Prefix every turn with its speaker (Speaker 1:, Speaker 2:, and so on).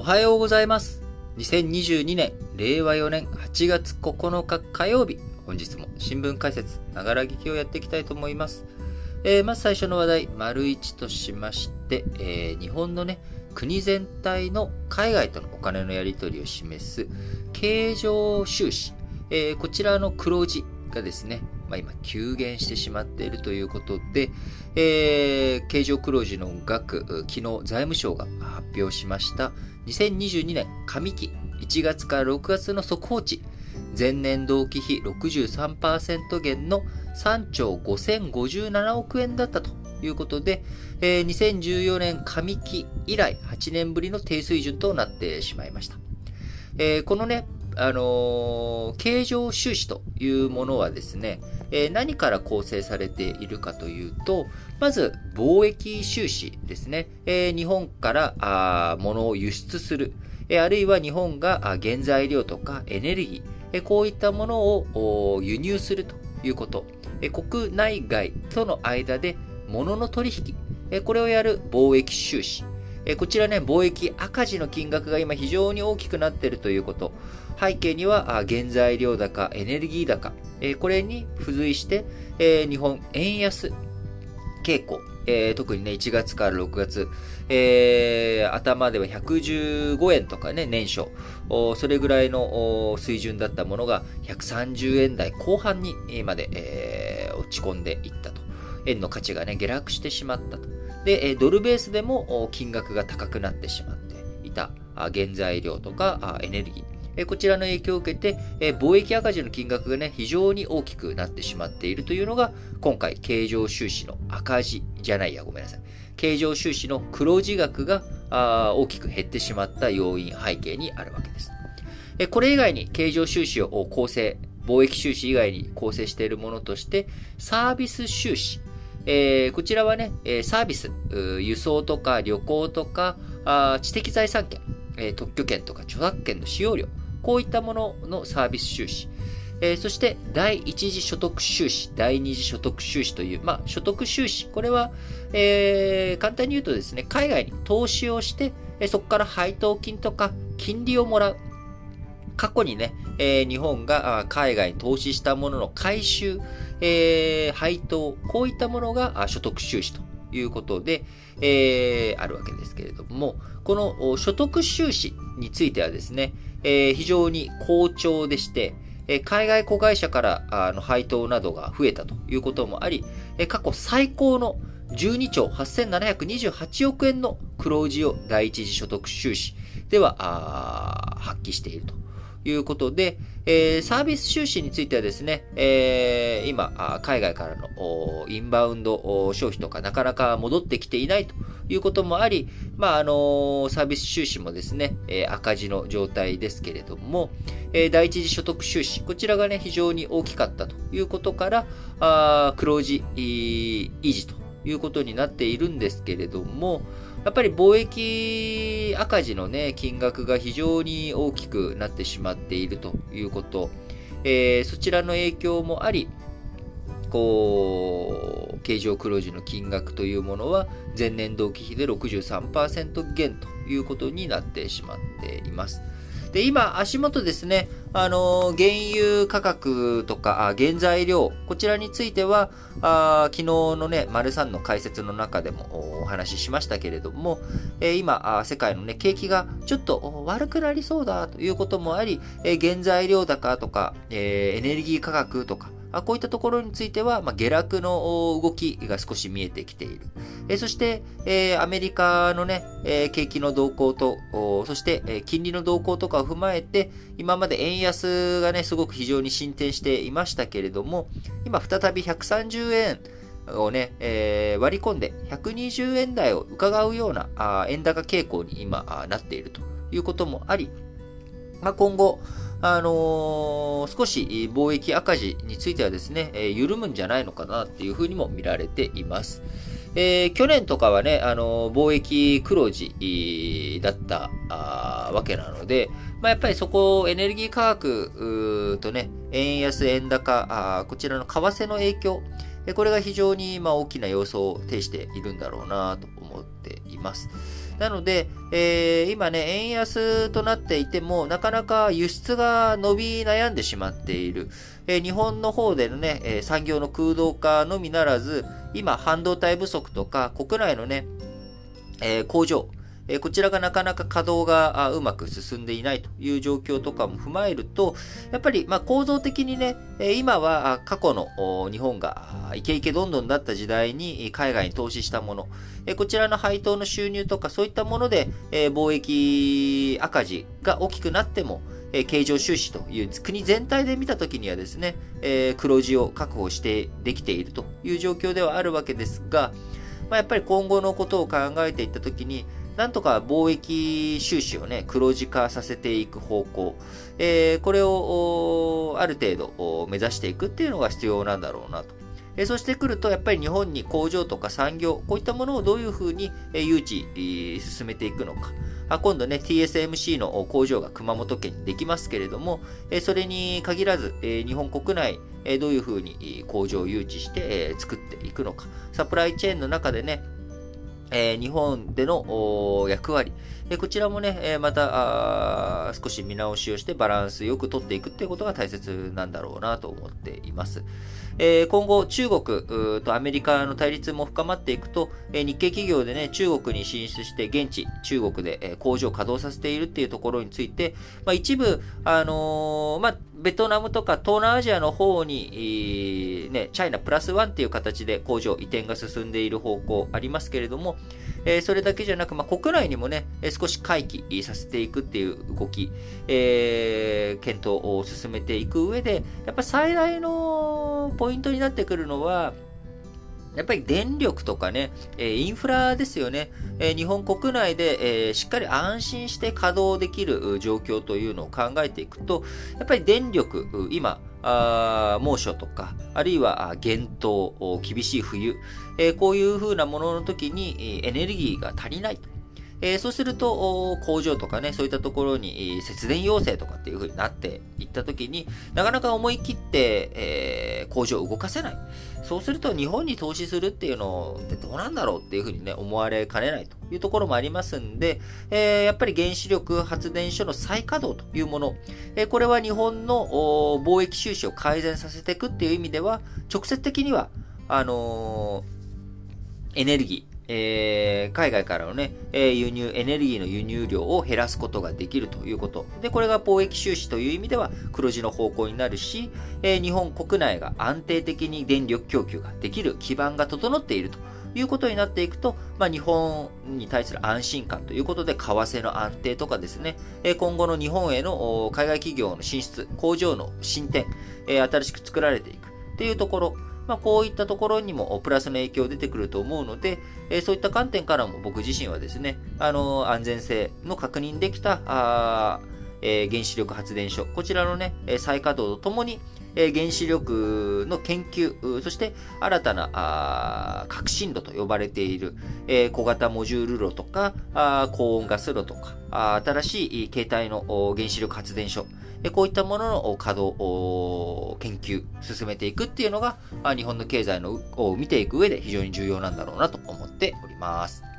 Speaker 1: おはようございます。2022年、令和4年8月9日火曜日、本日も新聞解説、ながら聞きをやっていきたいと思います。えーまず最初の話題、丸1としまして、えー日本のね、国全体の海外とのお金のやり取りを示す経常収支、えーこちらの黒字がですね、まあ、今急減してしまっているということで、えー経常黒字の額、昨日財務省が発表しました2022年上期1月から6月の速報値、前年同期比63%減の3兆5057億円だったということで、えー2014年上期以来8年ぶりの低水準となってしまいました。えーこのね、あのー経常収支というものはですね、えー何から構成されているかというと、まず貿易収支ですね。えー日本からあ物を輸出する、えあるいは日本が原材料とかエネルギー、えこういったものを輸入するということ。え国内外との間で物の取引、えこれをやる貿易収支。えこちらね、貿易赤字の金額が今非常に大きくなっているということ。背景には原材料高、エネルギー高、これに付随して、日本円安傾向、特にね、1月から6月、えー頭では115円とかね、年初、それぐらいの水準だったものが130円台後半にまで、えー落ち込んでいったと。円の価値がね、下落してしまったと。で、ドルベースでも金額が高くなってしまっていた原材料とかエネルギー。えこちらの影響を受けて、え貿易赤字の金額がね、非常に大きくなってしまっているというのが、今回、経常収支の赤字じゃないや、ごめんなさい。経常収支の黒字額が大きく減ってしまった要因、背景にあるわけです。えこれ以外に経常収支を構成、貿易収支以外に構成しているものとして、サービス収支。えーこちらはね、サービス、輸送とか旅行とか、あ知的財産権、え特許権とか著作権の使用料、こういったもののサービス収支。えーそして、第一次所得収支、第二次所得収支という、まあ、所得収支。これは、えー簡単に言うとですね、海外に投資をして、えーそこから配当金とか金利をもらう。過去にね、えー日本が海外に投資したものの回収、えー配当、こういったものが所得収支ということで、えーあるわけですけれども、この所得収支についてはですね、えー非常に好調でして、えー海外子会社からあの配当などが増えたということもあり、えー過去最高の12兆8728億円の黒字を第一次所得収支では発揮していると。いうことで、えーサービス収支についてはですね、えー今、海外からのインバウンド消費とかなかなか戻ってきていないということもあり、まあ、あのーサービス収支もですね、えー赤字の状態ですけれども、えー第一次所得収支、こちらがね、非常に大きかったということから、あー黒字維持ということになっているんですけれども、やっぱり貿易赤字のね、金額が非常に大きくなってしまっているということ、えーそちらの影響もあり、こう、経常黒字の金額というものは前年同期比で63%減ということになってしまっています。で、今、足元ですね、あの、原油価格とか、原材料、こちらについては、あ昨日のね、丸三の解説の中でもお話ししましたけれども、えー今あ、世界のね、景気がちょっと悪くなりそうだということもあり、えー原材料高とか、えーエネルギー価格とか、こういったところについては、まあ、下落の動きが少し見えてきている。えそして、えアメリカのね、え景気の動向と、そして、え金利の動向とかを踏まえて、今まで円安がね、すごく非常に進展していましたけれども、今再び130円をね、えー割り込んで120円台を伺うようなあ円高傾向に今なっているということもあり、まあ、今後、あのー少し貿易赤字についてはですね、え緩むんじゃないのかなっていうふうにも見られています。えー去年とかはね、あのー貿易黒字だったわけなので、まあ、やっぱりそこ、エネルギー価格とね、円安、円高、こちらの為替の影響、これが非常にま大きな要素を呈しているんだろうなと思っています。なので、えー、今ね、円安となっていても、なかなか輸出が伸び悩んでしまっている。えー、日本の方でのね、え、産業の空洞化のみならず、今、半導体不足とか、国内のね、え工場、えこちらがなかなか稼働がうまく進んでいないという状況とかも踏まえると、やっぱりま構造的にね、今は過去の日本がイケイケどんどんだった時代に海外に投資したもの、こちらの配当の収入とかそういったもので貿易赤字が大きくなっても、経常収支という国全体で見たときにはですね、黒字を確保してできているという状況ではあるわけですが、まあ、やっぱり今後のことを考えていったときに、なんとか貿易収支をね、黒字化させていく方向、えー、これをある程度目指していくっていうのが必要なんだろうなと。えー、そしてくると、やっぱり日本に工場とか産業、こういったものをどういうふうに誘致、進めていくのか。あ今度ね、TSMC の工場が熊本県にできますけれども、えそれに限らず、え日本国内、えどういうふうに工場を誘致して、え作っていくのか。サプライチェーンの中でね、えー、日本での役割、えー、こちらもね、えー、また少し見直しをしてバランスよく取っていくっていうことが大切なんだろうなと思っています。えー、今後、中国とアメリカの対立も深まっていくと、えー、日系企業でね、中国に進出して現地、中国で、えー、工場を稼働させているっていうところについて、まあ、一部、あのー、まあ、ベトナムとか東南アジアの方に、ね、チャイナプラスワンっていう形で工場移転が進んでいる方向ありますけれども、え、それだけじゃなく、まあ、国内にもね、少し回帰させていくっていう動き、えー、検討を進めていく上で、やっぱ最大のポイントになってくるのは、やっぱり電力とかね、えインフラですよね。え日本国内で、えしっかり安心して稼働できる状況というのを考えていくと、やっぱり電力、今、あ猛暑とか、あるいは厳冬、厳しい冬、えこういう風なものの時にエネルギーが足りないと。えー、そうすると、工場とかね、そういったところに節電要請とかっていう風になっていったときに、なかなか思い切って、えー、工場を動かせない。そうすると日本に投資するっていうのってどうなんだろうっていう風にね、思われかねないというところもありますんで、えー、やっぱり原子力発電所の再稼働というもの、えこれは日本の貿易収支を改善させていくっていう意味では、直接的には、あのエネルギー、えー、海外からのね、えー、輸入、エネルギーの輸入量を減らすことができるということ。で、これが貿易収支という意味では黒字の方向になるし、えー、日本国内が安定的に電力供給ができる基盤が整っているということになっていくと、まあ、日本に対する安心感ということで、為替の安定とかですね、今後の日本への海外企業の進出、工場の進展、新しく作られていくっていうところ、まあ、こういったところにもプラスの影響出てくると思うので、えそういった観点からも僕自身はですね、あの安全性の確認できた、あえ、原子力発電所、こちらのね、再稼働とともに、え、原子力の研究、そして新たな革新炉と呼ばれている、え、小型モジュール炉とか、あ高温ガス炉とか、新しい形態の原子力発電所、こういったものの稼働、研究、進めていくっていうのが、日本の経済のを見ていく上で非常に重要なんだろうなと思っております。